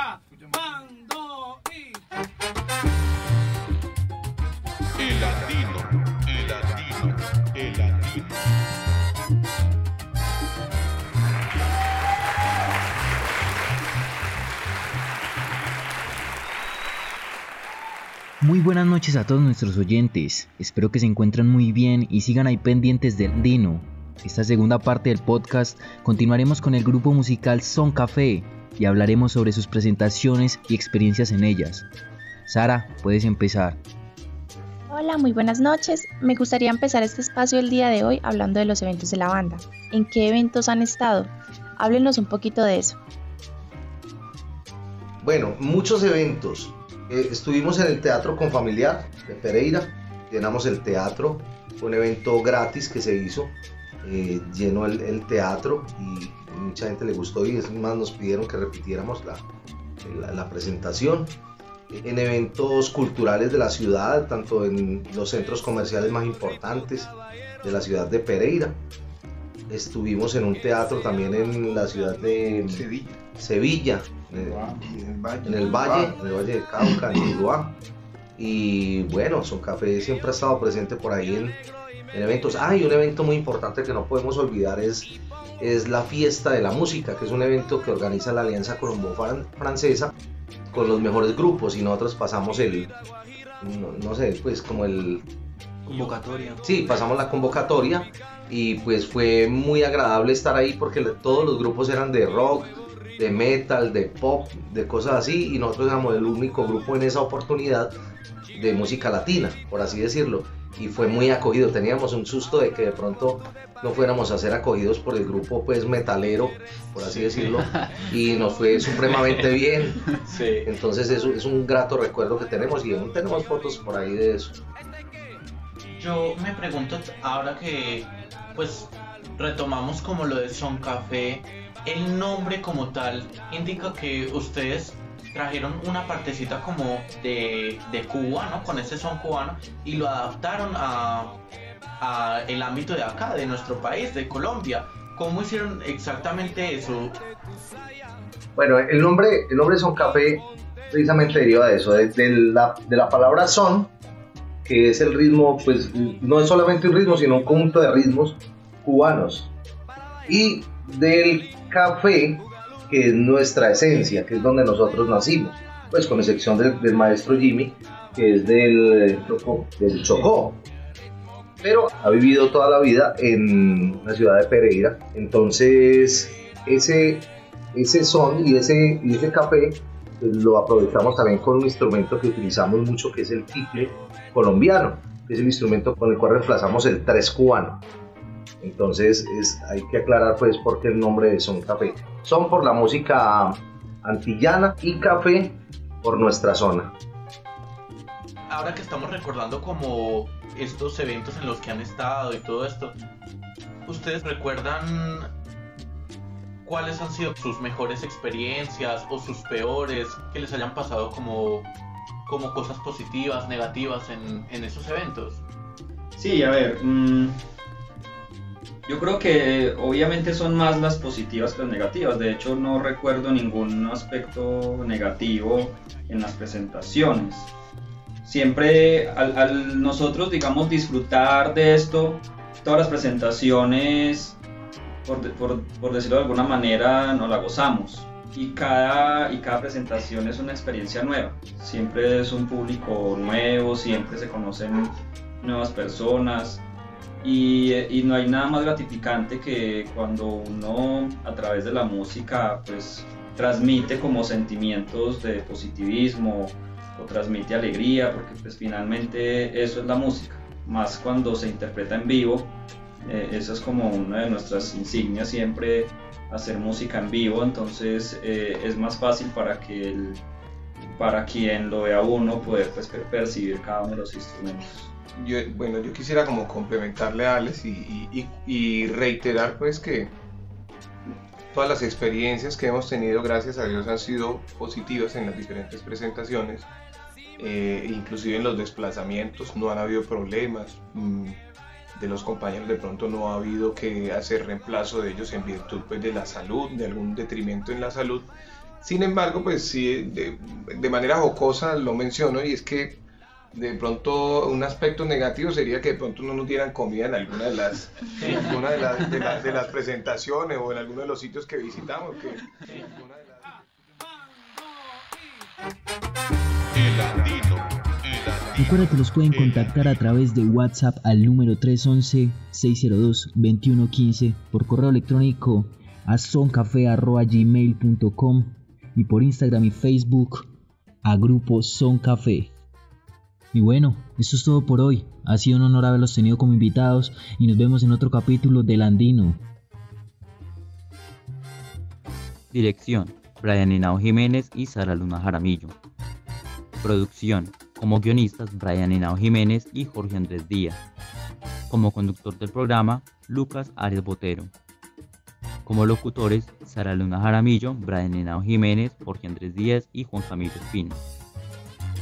Mando y. El latino, el latino, el latino. Muy buenas noches a todos nuestros oyentes, espero que se encuentren muy bien y sigan ahí pendientes del Dino. Esta segunda parte del podcast continuaremos con el grupo musical Son Café y hablaremos sobre sus presentaciones y experiencias en ellas. Sara, puedes empezar. Hola, muy buenas noches. Me gustaría empezar este espacio el día de hoy hablando de los eventos de la banda. ¿En qué eventos han estado? Háblenos un poquito de eso. Bueno, muchos eventos. Eh, estuvimos en el Teatro Confamiliar de Pereira, llenamos el teatro, fue un evento gratis que se hizo, eh, llenó el, el teatro y mucha gente le gustó y es más nos pidieron que repitiéramos la, la, la presentación. En eventos culturales de la ciudad, tanto en los centros comerciales más importantes de la ciudad de Pereira. Estuvimos en un teatro también en la ciudad de Sevilla. Sevilla, En el Valle. en el valle, en el valle de Cauca, en Tuluá. Y bueno, Son Café siempre ha estado presente por ahí en, en eventos. Ah, y un evento muy importante que no podemos olvidar es, es la fiesta de la música, que es un evento que organiza la Alianza Colombo-Francesa con los mejores grupos y nosotros pasamos el, no, no sé, pues como el, Convocatoria. Sí, pasamos la convocatoria y pues fue muy agradable estar ahí porque todos los grupos eran de rock, de metal, de pop, de cosas así y nosotros éramos el único grupo en esa oportunidad de música latina, por así decirlo. Y fue muy acogido, teníamos un susto de que de pronto no fuéramos a ser acogidos por el grupo pues metalero, por así decirlo, y nos fue supremamente bien. Sí. Entonces es, un- es un grato recuerdo que tenemos y aún tenemos fotos por ahí de eso. Yo me pregunto, ahora que pues retomamos como lo de Son Café, el nombre como tal indica que ustedes trajeron una partecita como de, de Cuba, ¿no? Con ese son cubano y lo adaptaron a, a el ámbito de acá, de nuestro país, de Colombia. ¿Cómo hicieron exactamente eso? Bueno, el nombre, el nombre Son Café precisamente deriva de eso, de, de la, de la palabra son, que es el ritmo, pues no es solamente un ritmo, sino un conjunto de ritmos cubanos. Y del café, que es nuestra esencia, que es donde nosotros nacimos, pues con excepción del, del maestro Jimmy, que es del Chocó, del Chocó. Pero ha vivido toda la vida en la ciudad de Pereira, entonces ese ese son y ese, y ese café pues, lo aprovechamos también con un instrumento que utilizamos mucho que es el tiple colombiano, que es el instrumento con el cual reemplazamos el tres cubano. Entonces es, hay que aclarar pues por qué el nombre de son café. Son por la música antillana y café por nuestra zona. ahora que estamos recordando como estos eventos en los que han estado y todo esto, ¿ustedes recuerdan cuáles han sido sus mejores experiencias o sus peores que les hayan pasado como, como cosas positivas, negativas en, en esos eventos? Sí, a ver, mm, yo creo que obviamente son más las positivas que las negativas. De hecho, no recuerdo ningún aspecto negativo en las presentaciones. Siempre al, al nosotros, digamos, disfrutar de esto, todas las presentaciones, por, por- por decirlo de alguna manera, nos la gozamos. Y cada, y cada presentación es una experiencia nueva. Siempre es un público nuevo, siempre se conocen nuevas personas y, no hay nada más gratificante que cuando uno a través de la música pues transmite como sentimientos de positivismo o transmite alegría porque pues finalmente eso es la música. Más cuando se interpreta en vivo eh, esa es como una de nuestras insignias siempre hacer música en vivo. Entonces eh, es más fácil para que el, para quien lo vea uno poder pues, per- percibir cada uno de los instrumentos Yo, bueno, yo quisiera como complementarle a Alex y, y- y- reiterar pues que todas las experiencias que hemos tenido, gracias a Dios, han sido positivas en las diferentes presentaciones. Eh, inclusive en los desplazamientos no han habido problemas. mm, de los compañeros de pronto no ha habido que hacer reemplazo de ellos en virtud pues, de la salud, de algún detrimento en la salud. Sin embargo, pues sí, de, de manera jocosa lo menciono y es que de pronto un aspecto negativo sería que de pronto no nos dieran comida en alguna de las, en alguna de, las, de, las- de las presentaciones o en alguno de los sitios que visitamos. Que. Recuerda que los pueden contactar a través de WhatsApp al número 311-602-2115, por correo electrónico a soncafe.gmail.com y por Instagram y Facebook a grupo Son Café. Y bueno, eso es todo por hoy. Ha sido un honor haberlos tenido como invitados y nos vemos en otro capítulo del Andino. Dirección: Brian Henao Jiménez y Sara Luna Jaramillo. Producción: como guionistas Brian Henao Jiménez y Jorge Andrés Díaz. Como conductor del programa, Lucas Arias Botero. Como locutores, Sara Luna Jaramillo, Brian Henao Jiménez, Jorge Andrés Díaz y Juan Camilo Espino.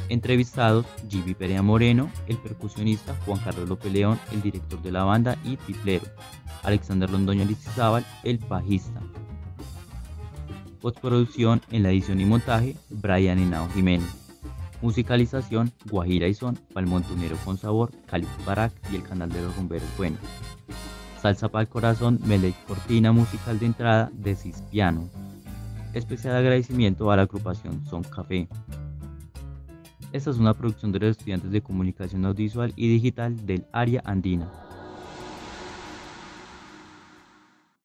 Entrevistados, Jimmy Perea Moreno, el percusionista Juan Carlos López León, el director de la banda y triplero. Alexander Londoño Lizizábal, el bajista. Postproducción en la edición y montaje, Brian Henao Jiménez. Musicalización, Guajira y Son, Palmontunero con Sabor, Cali Barak y el Canal de los Rumberos Buenos. Salsa para el Corazón, Melec Cortina Musical de Entrada de Cispiano. Especial agradecimiento a la agrupación Son Café. Esta es una producción de los estudiantes de Comunicación Audiovisual y Digital del Área Andina.